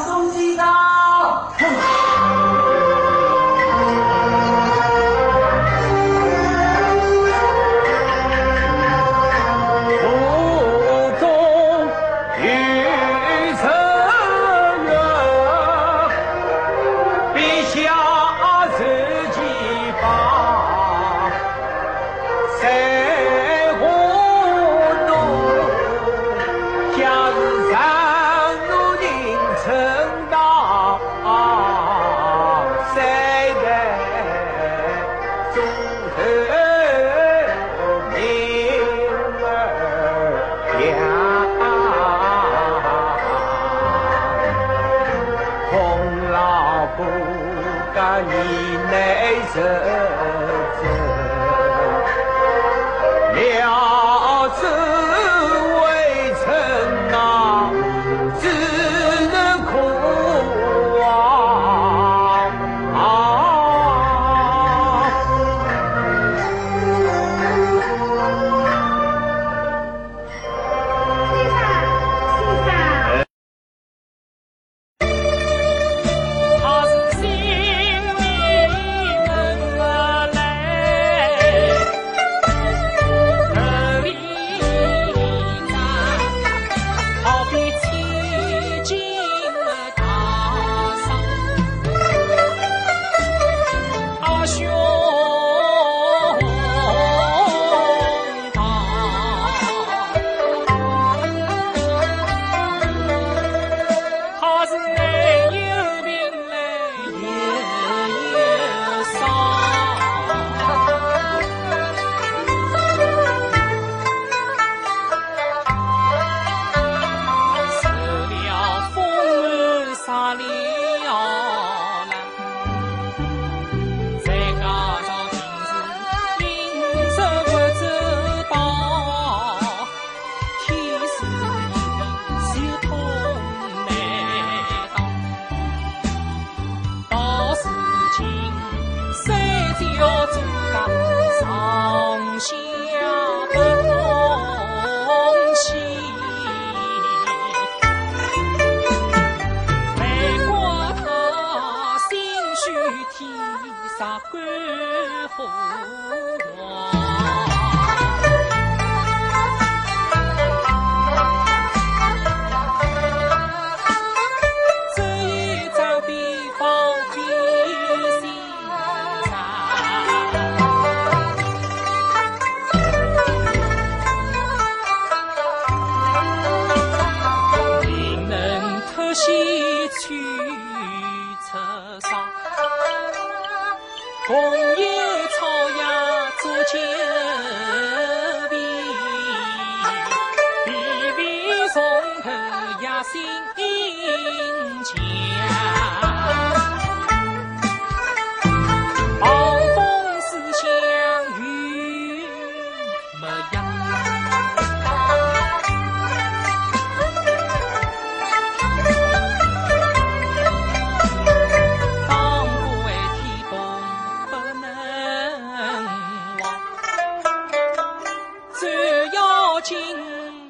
送鸡蛋 ni ne 情深交缠，上下同心，难他心天红王。将报风思乡有模样当歌为体不能忘战友情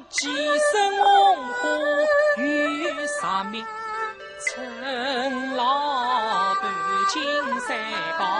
寄生红火与杀命陈老板金山宝。